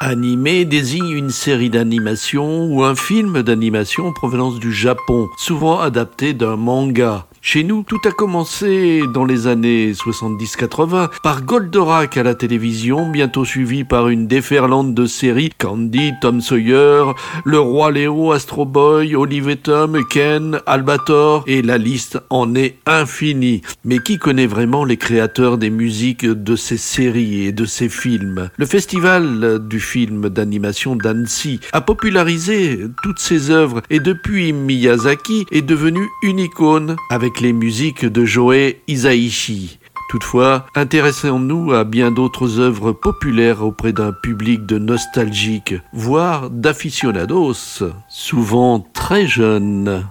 Animé désigne une série d'animation ou un film d'animation en provenance du Japon, souvent adapté d'un manga. Chez nous, tout a commencé dans les années 70-80 par Goldorak à la télévision, bientôt suivi par une déferlante de séries Candy, Tom Sawyer, Le Roi Léo, Astro Boy, Olive Tom, Ken, Albator, et la liste en est infinie. Mais qui connaît vraiment les créateurs des musiques de ces séries et de ces films? Le festival film d'animation d'Annecy a popularisé toutes ces œuvres et depuis Miyazaki est devenu une icône avec les musiques de Joe Isaichi. Toutefois, intéressons-nous à bien d'autres œuvres populaires auprès d'un public de nostalgiques, voire d'aficionados, souvent très jeunes.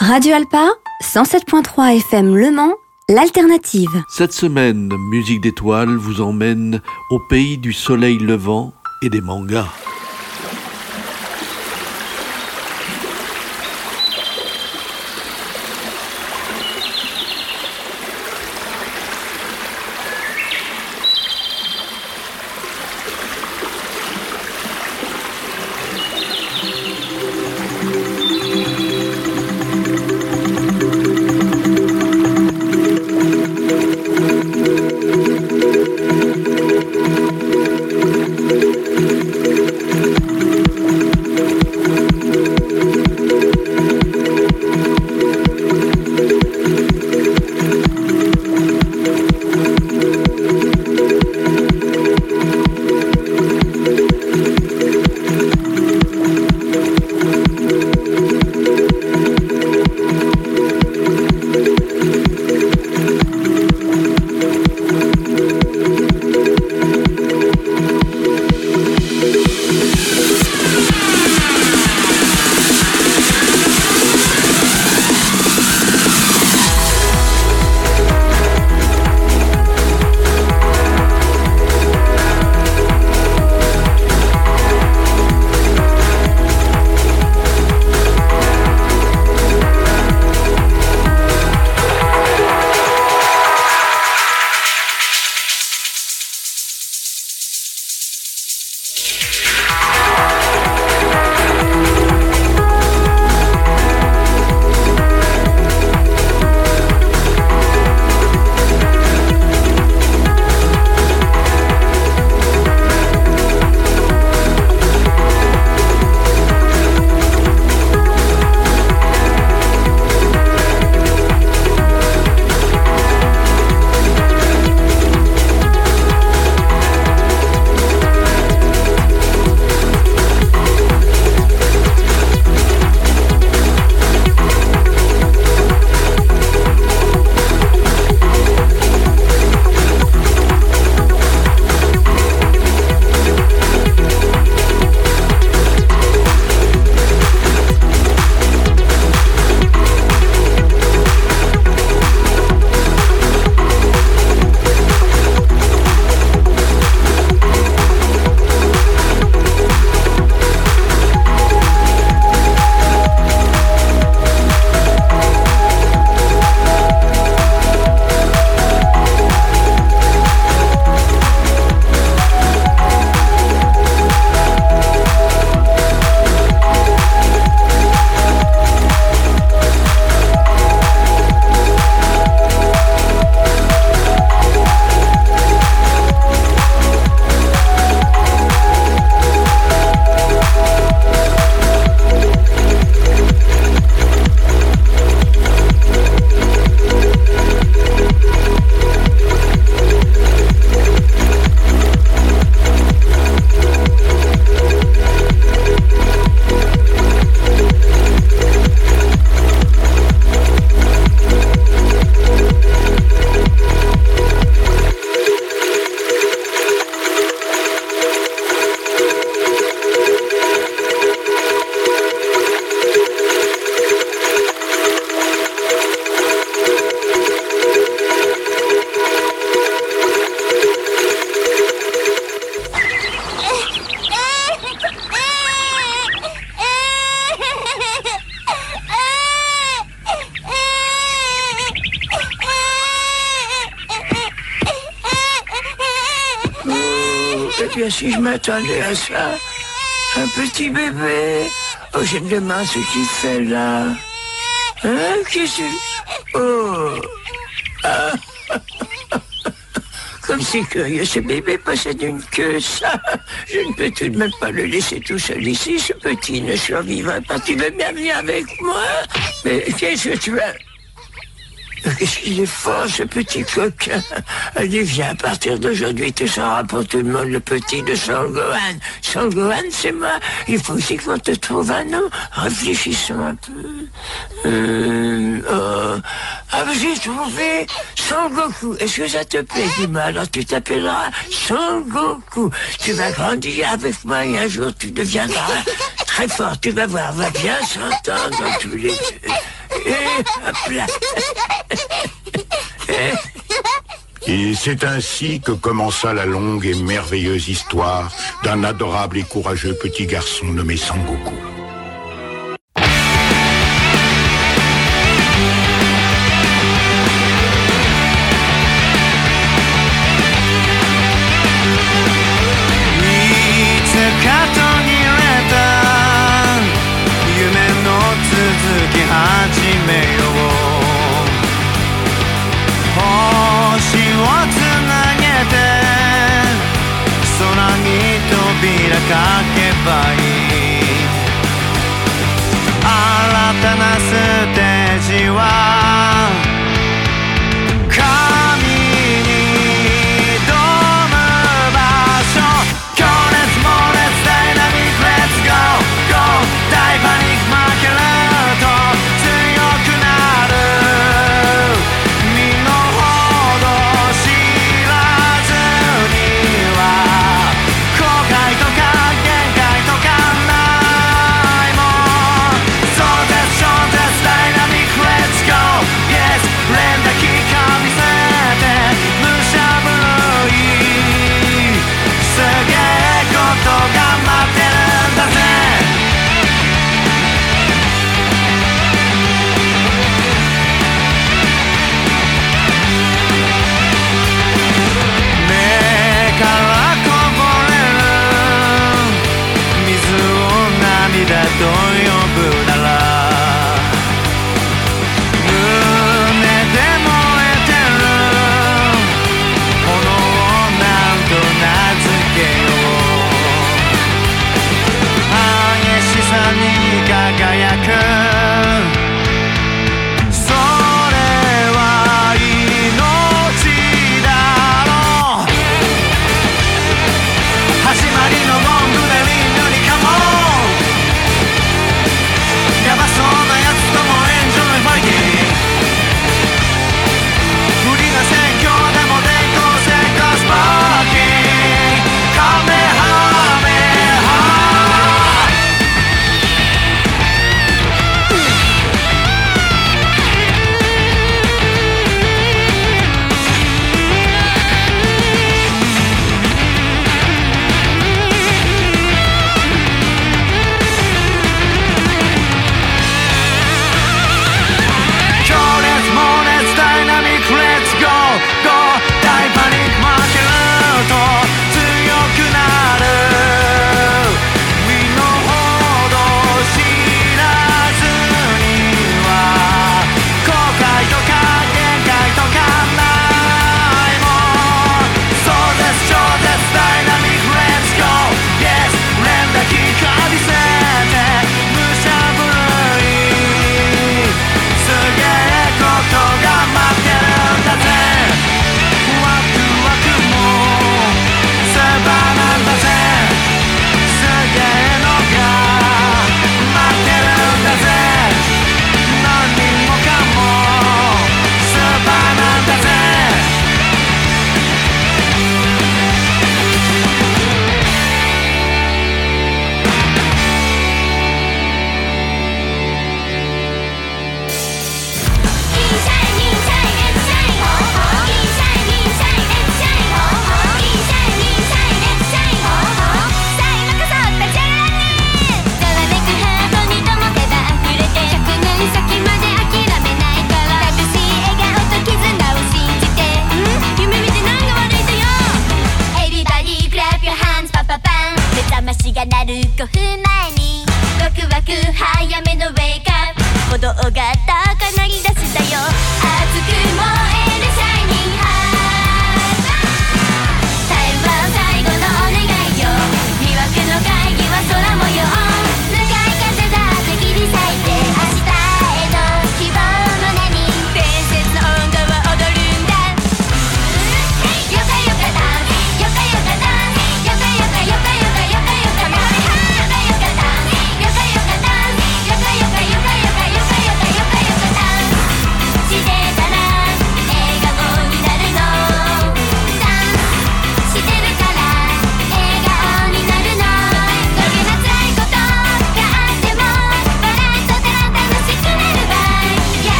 Radio Alpa, 107.3 FM Le Mans, l'alternative. Cette semaine, Musique d'étoiles vous emmène au pays du soleil levant et des mangas. Si je m'attendais à ça, un petit bébé. Oh, j'aime demain ce qu'il fait là. Hein, qu'est-ce que... Oh. Ah. Comme c'est curieux, ce bébé possède une queue, ça. Je ne peux tout de même pas le laisser tout seul ici. Ce petit ne survivra pas. Tu veux bien venir avec moi? Mais qu'est-ce que tu vas... Qu'est-ce qu'il est fort, ce petit coquin Allez, viens, à partir d'aujourd'hui, tu seras pour tout le monde le petit de Sangohan. Sangohan, c'est moi. Il faut aussi qu'on te trouve un nom. Réfléchissons un peu. Euh, oh. Ah, j'ai trouvé Sangoku. Est-ce que ça te plaît, dis-moi Alors, tu t'appelleras Sangoku. Tu vas grandir avec moi et un jour, tu deviendras très fort. Tu vas voir, on va bien s'entendre tous les deux. Et c'est ainsi que commença la longue et merveilleuse histoire d'un adorable et courageux petit garçon nommé Sangoku.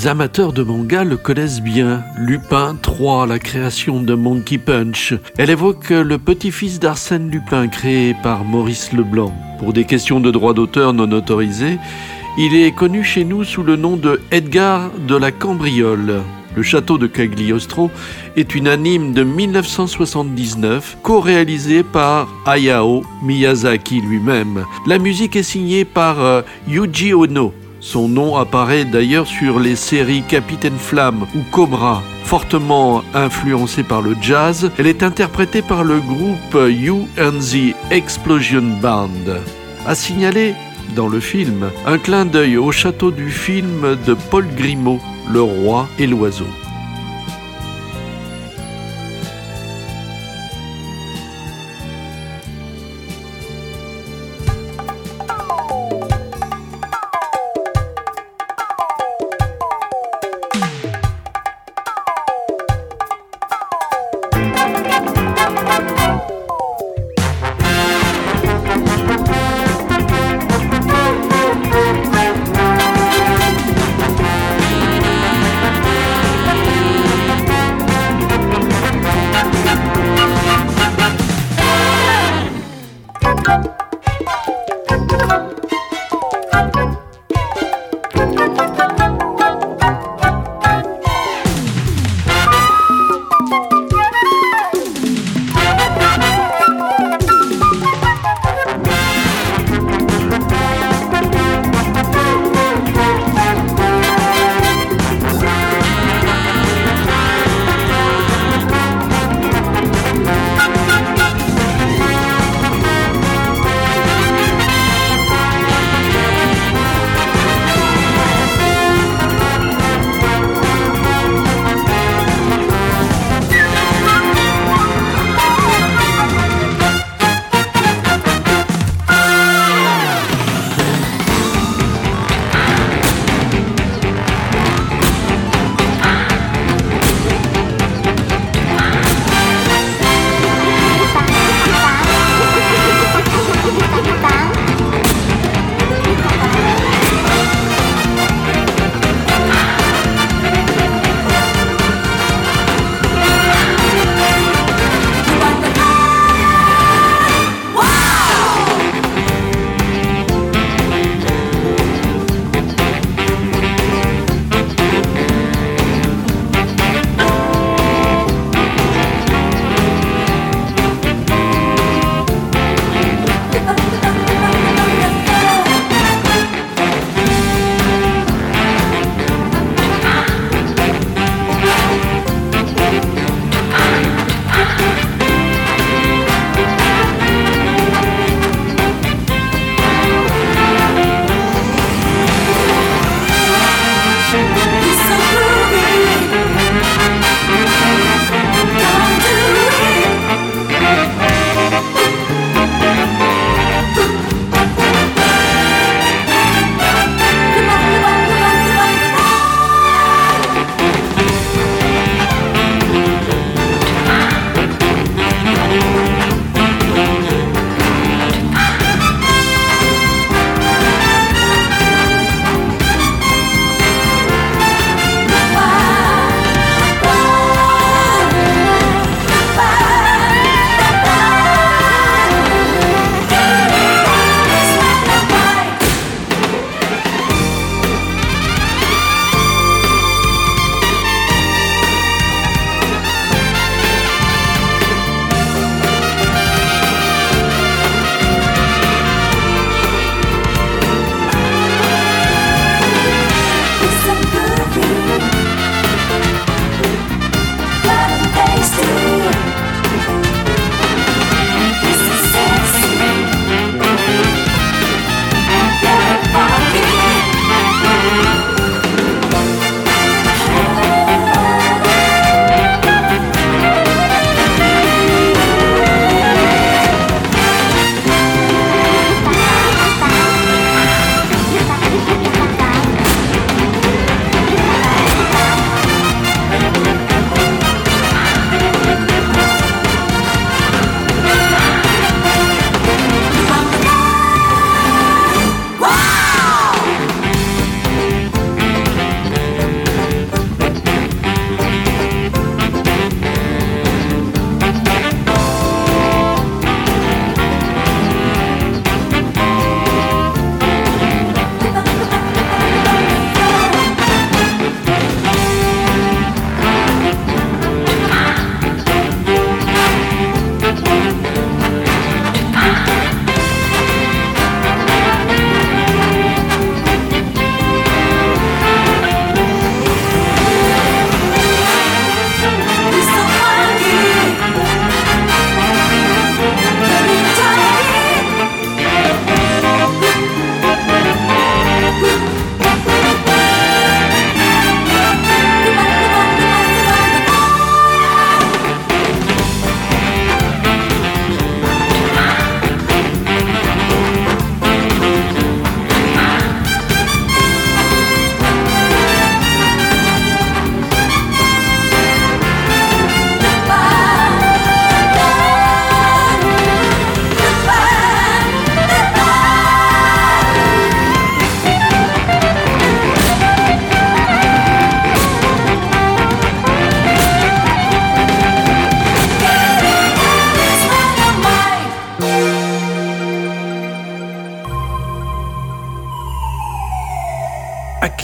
Les amateurs de manga le connaissent bien. Lupin 3, la création de Monkey Punch. Elle évoque le petit-fils d'Arsène Lupin créé par Maurice Leblanc. Pour des questions de droit d'auteur non autorisés, il est connu chez nous sous le nom de Edgar de la Cambriole. Le château de Cagliostro est une anime de 1979 co-réalisée par Hayao Miyazaki lui-même. La musique est signée par euh, Yuji Ono. Son nom apparaît d'ailleurs sur les séries Capitaine Flamme ou Cobra. Fortement influencée par le jazz, elle est interprétée par le groupe You and the Explosion Band. A signaler dans le film un clin d'œil au château du film de Paul Grimaud, Le roi et l'oiseau.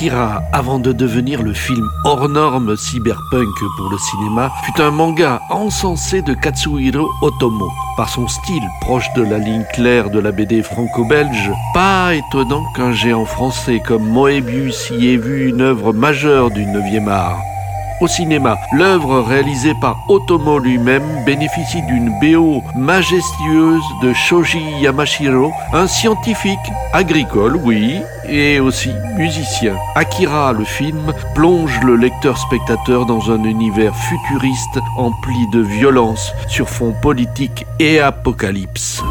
Avant de devenir le film hors norme cyberpunk pour le cinéma, fut un manga encensé de Katsuhiro Otomo. Par son style proche de la ligne claire de la BD franco-belge, pas étonnant qu'un géant français comme Moebius y ait vu une œuvre majeure du 9e art. Au cinéma, l'œuvre réalisée par Otomo lui-même bénéficie d'une BO majestueuse de Shoji Yamashiro, un scientifique, agricole, oui, et aussi musicien. Akira, le film, plonge le lecteur-spectateur dans un univers futuriste empli de violence sur fond politique et apocalypse.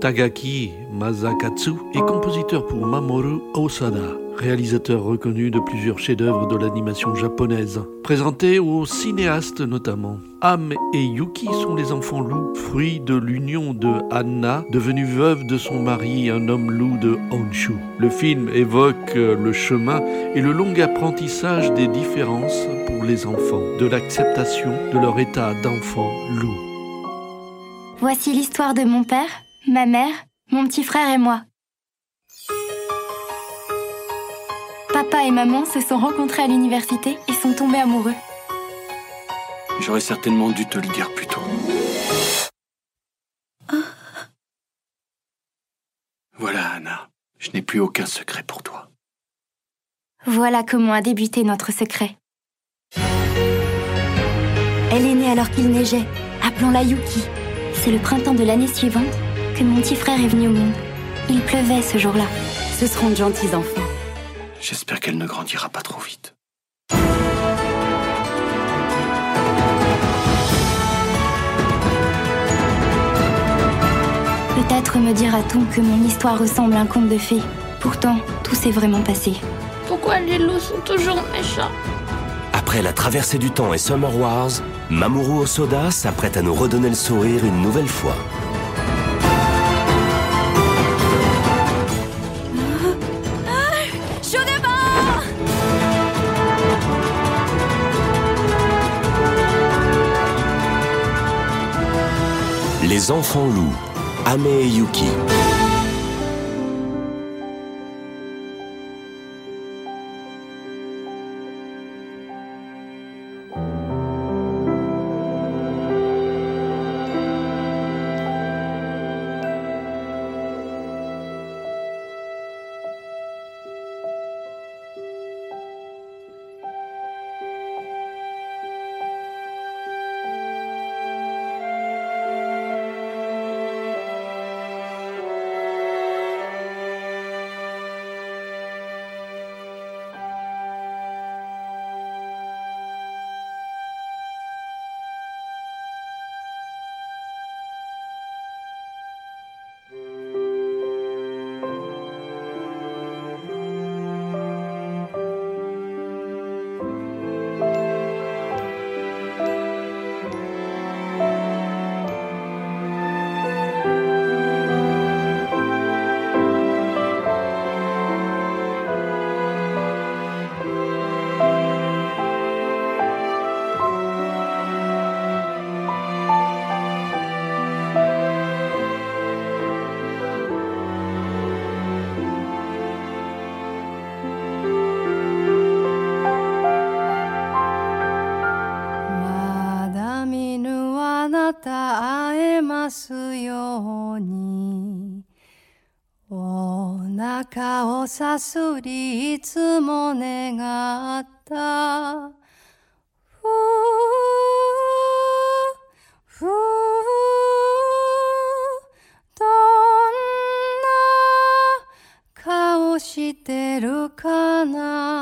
Tagaki Masakatsu est compositeur pour Mamoru Osada, réalisateur reconnu de plusieurs chefs-d'œuvre de l'animation japonaise, présenté aux cinéastes notamment. Am et Yuki sont les enfants loups, fruits de l'union de Anna, devenue veuve de son mari, un homme loup de Honshu. Le film évoque le chemin et le long apprentissage des différences pour les enfants, de l'acceptation de leur état d'enfant loup. Voici l'histoire de mon père, ma mère, mon petit frère et moi. Papa et maman se sont rencontrés à l'université et sont tombés amoureux. J'aurais certainement dû te le dire plus tôt. Voilà, Anna. Je n'ai plus aucun secret pour toi. Voilà comment a débuté notre secret. Elle est née alors qu'il neigeait. Appelons-la Yuki. C'est le printemps de l'année suivante que mon petit frère est venu au monde. Il pleuvait ce jour-là. Ce seront de gentils enfants. J'espère qu'elle ne grandira pas trop vite. Peut-être me dira-t-on que mon histoire ressemble à un conte de fées. Pourtant, tout s'est vraiment passé. Pourquoi les loups sont toujours méchants? Après la traversée du temps et Summer Wars, Mamoru Osoda s'apprête à nous redonner le sourire une nouvelle fois. Les enfants loups, Ame et Yuki. さすりいつも願った。ふうふうどんな顔してるかな。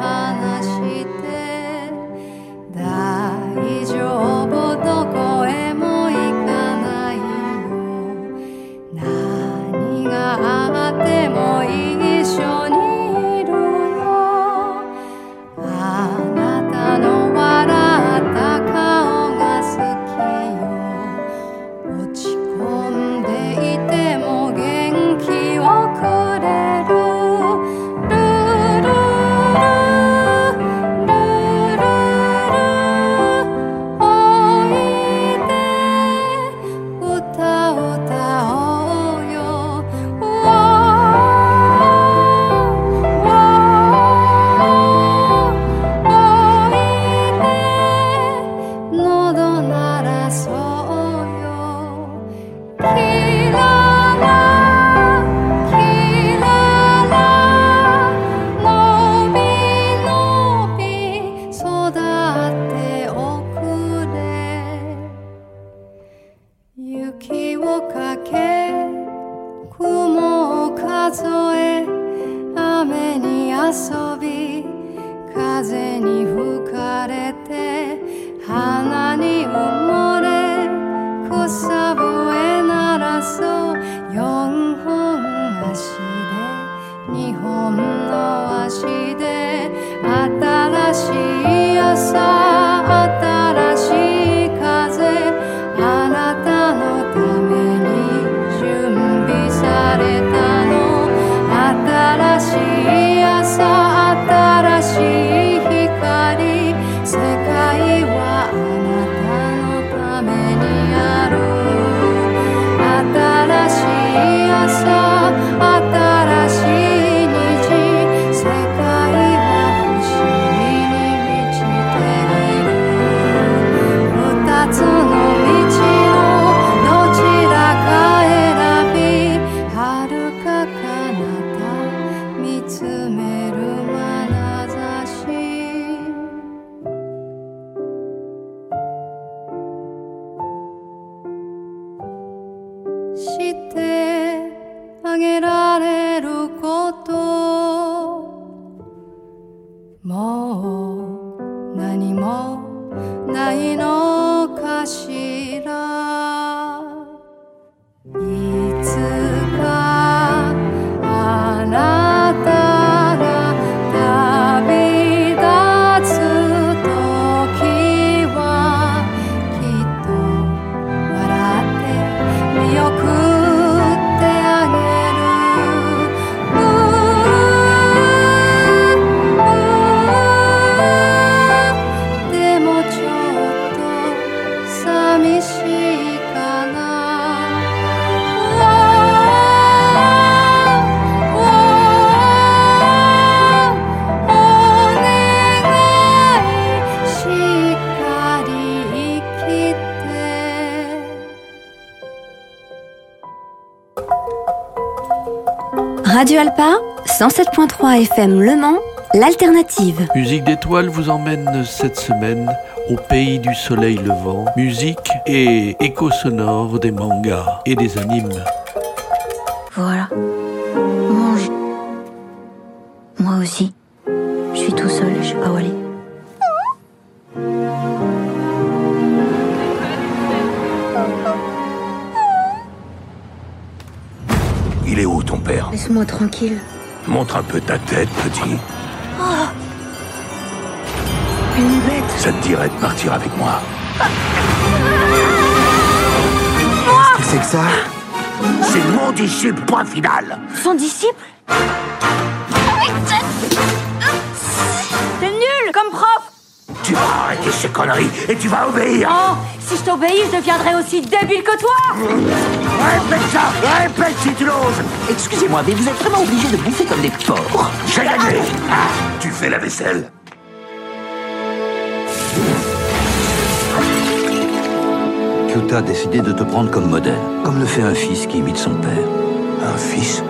あなたの Radio Alpa, 107.3 FM Le Mans, l'alternative. Musique d'étoiles vous emmène cette semaine au pays du soleil levant. Musique et écho sonore des mangas et des animes. Voilà. Mange. Moi aussi. Je suis tout seul, je sais pas où aller. Père Laisse-moi tranquille. Montre un peu ta tête, petit. Une bête. Ça te dirait de partir avec moi C'est que ça? C'est mon disciple, point final Son disciple? Tu vas arrêter ces conneries et tu vas obéir. Oh, si je t'obéis, je deviendrai aussi débile que toi. Répète ça Répète si tu l'oses. Excusez-moi, mais vous êtes vraiment obligés de bouffer comme des porcs. J'ai gagné. Ah, Tu fais la vaisselle. Kyuta a décidé de te prendre comme modèle, comme le fait un fils qui imite son père. Un fils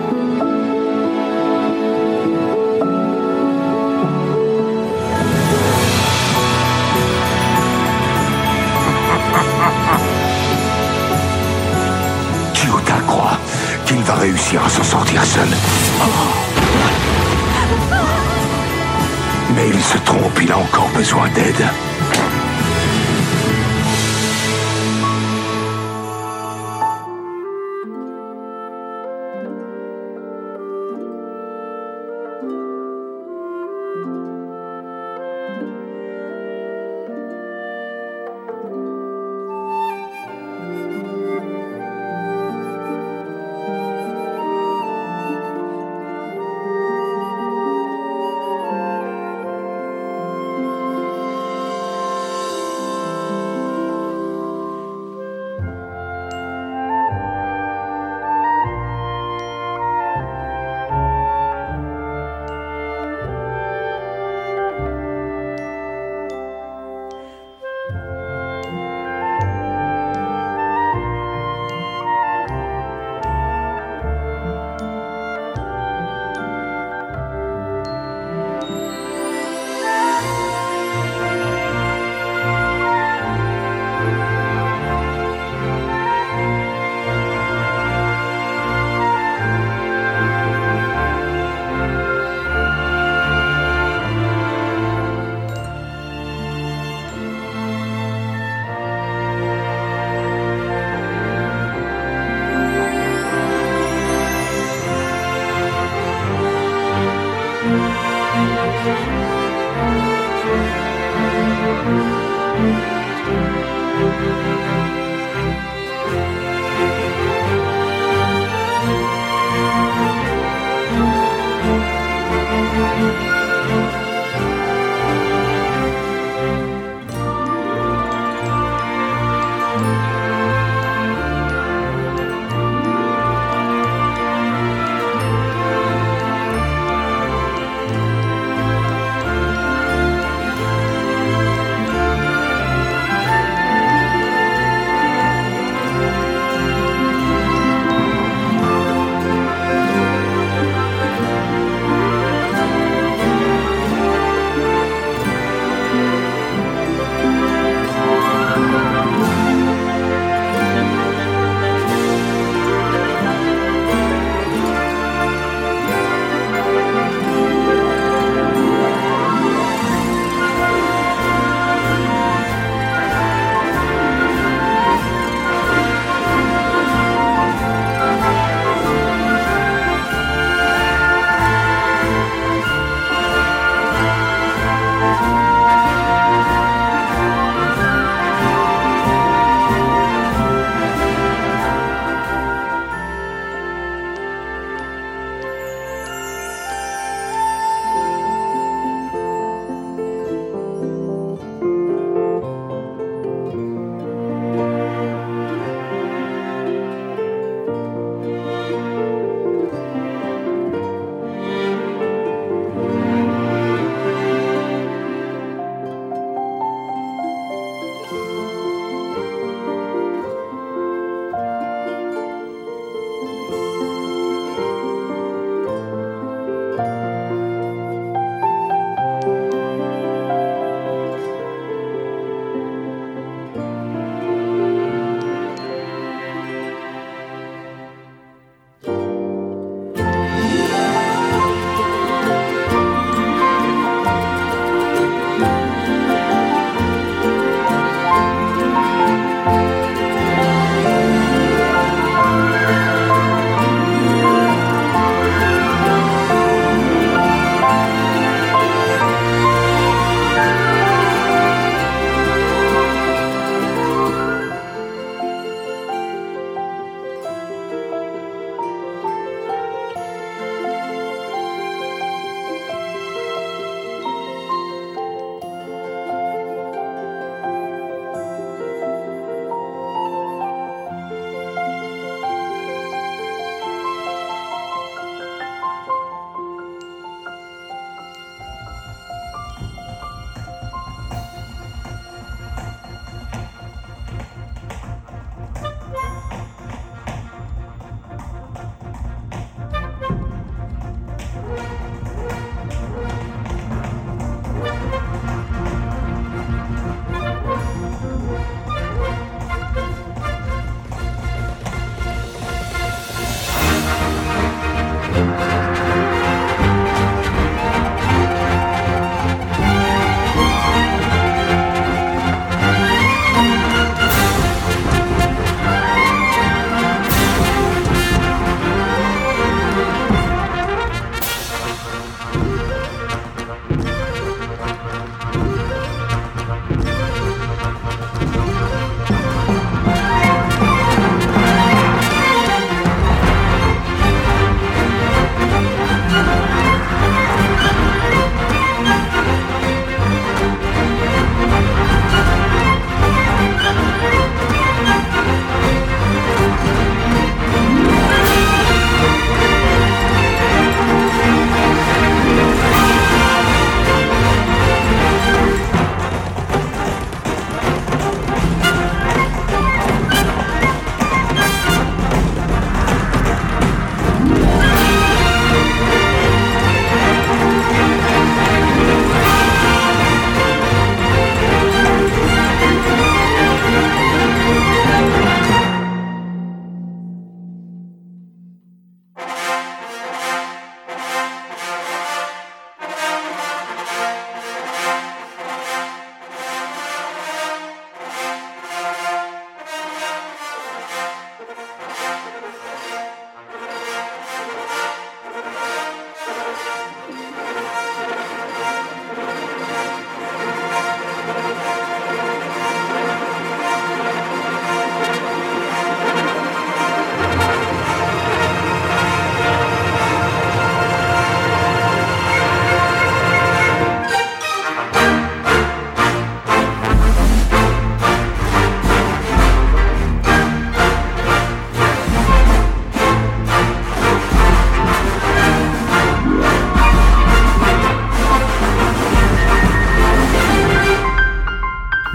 réussir à s'en sortir seul. Mais il se trompe, il a encore besoin d'aide.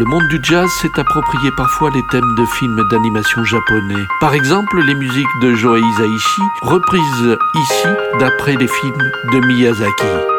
Monde du jazz s'est approprié parfois les thèmes de films d'animation japonais. Par exemple, les musiques de Joe Hisaishi, reprises ici d'après les films de Miyazaki.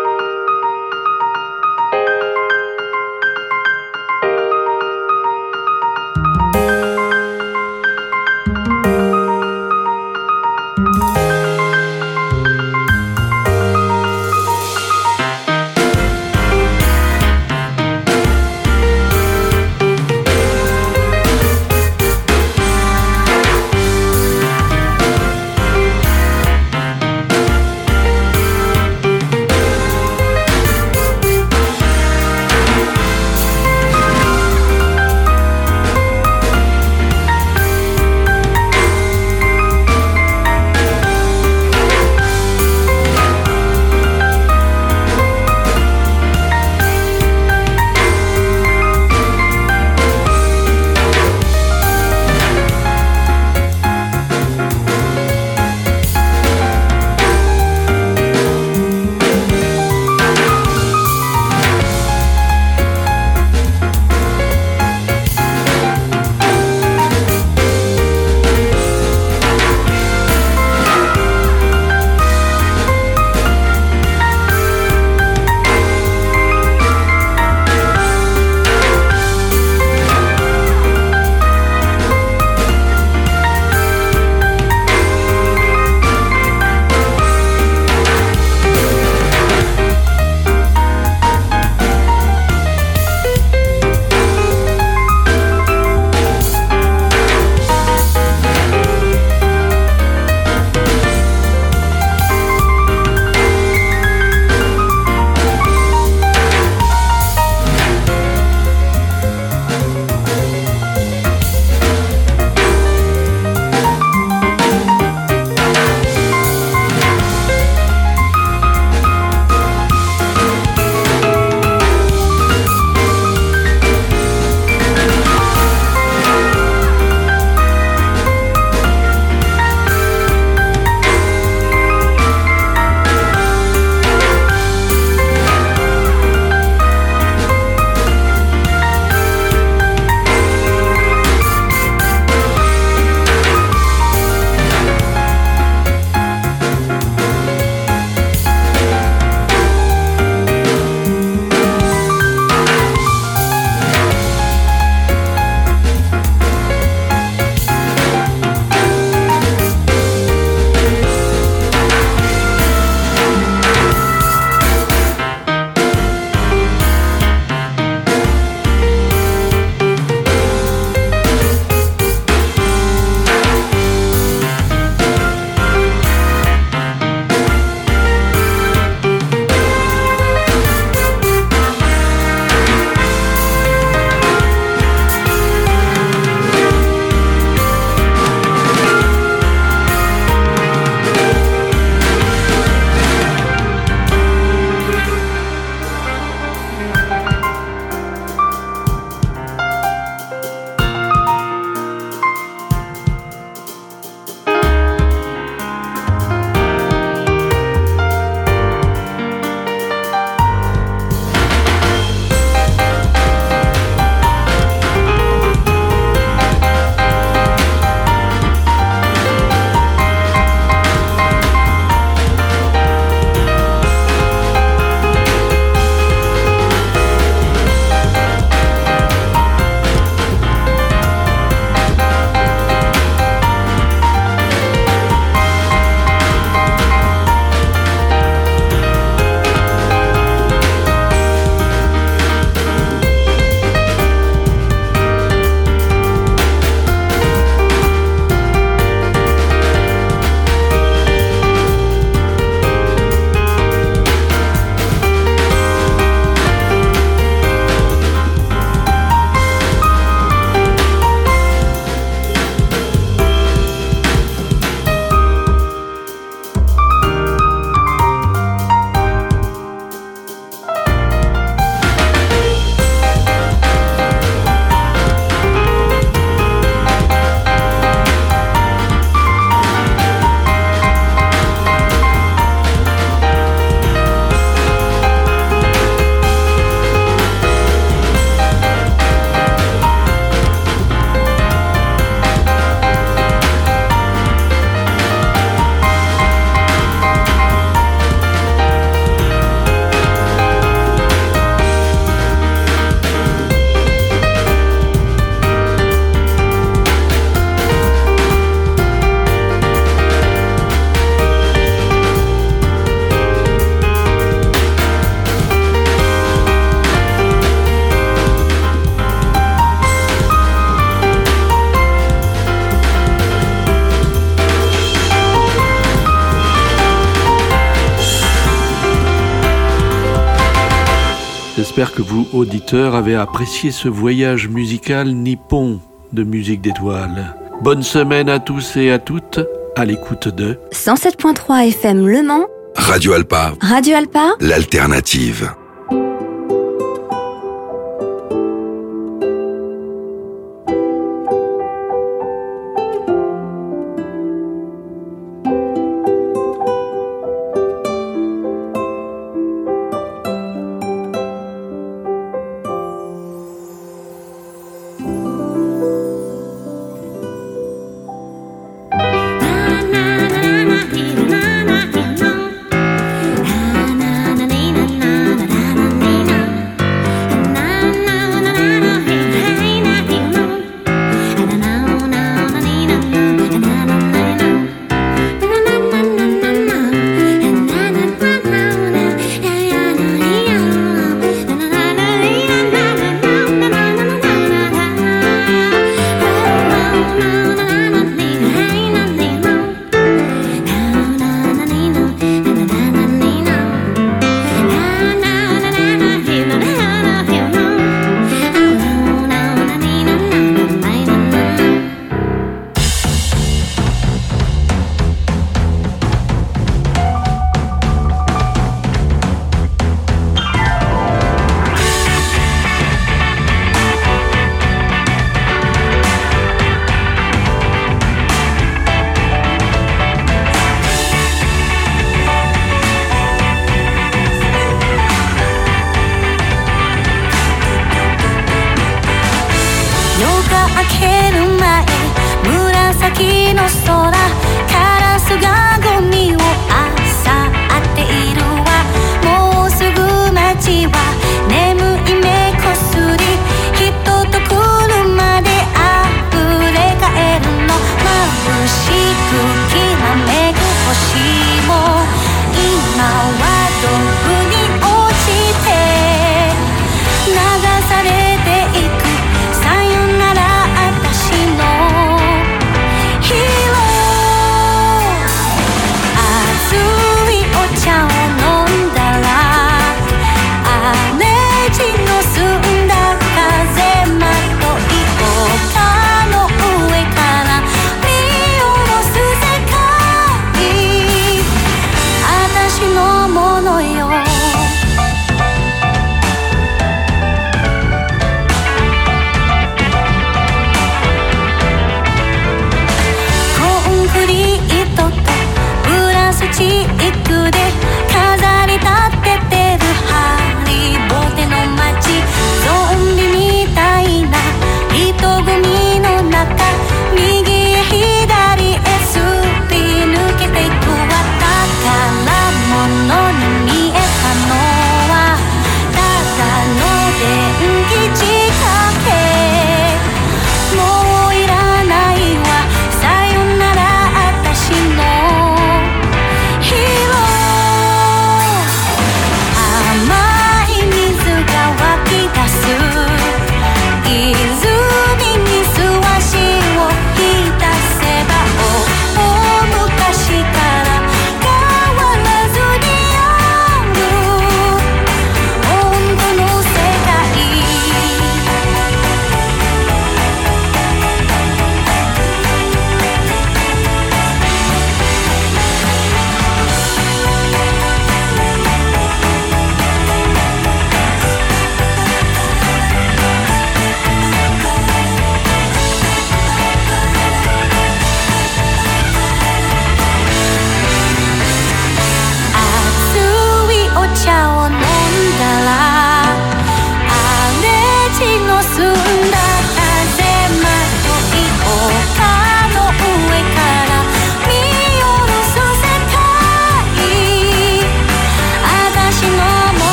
Auditeurs, avez apprécié ce voyage musical nippon de musique d'étoiles. Bonne semaine à tous et à toutes, à l'écoute de 107.3 FM Le Mans, Radio Alpa, Radio Alpa, l'alternative.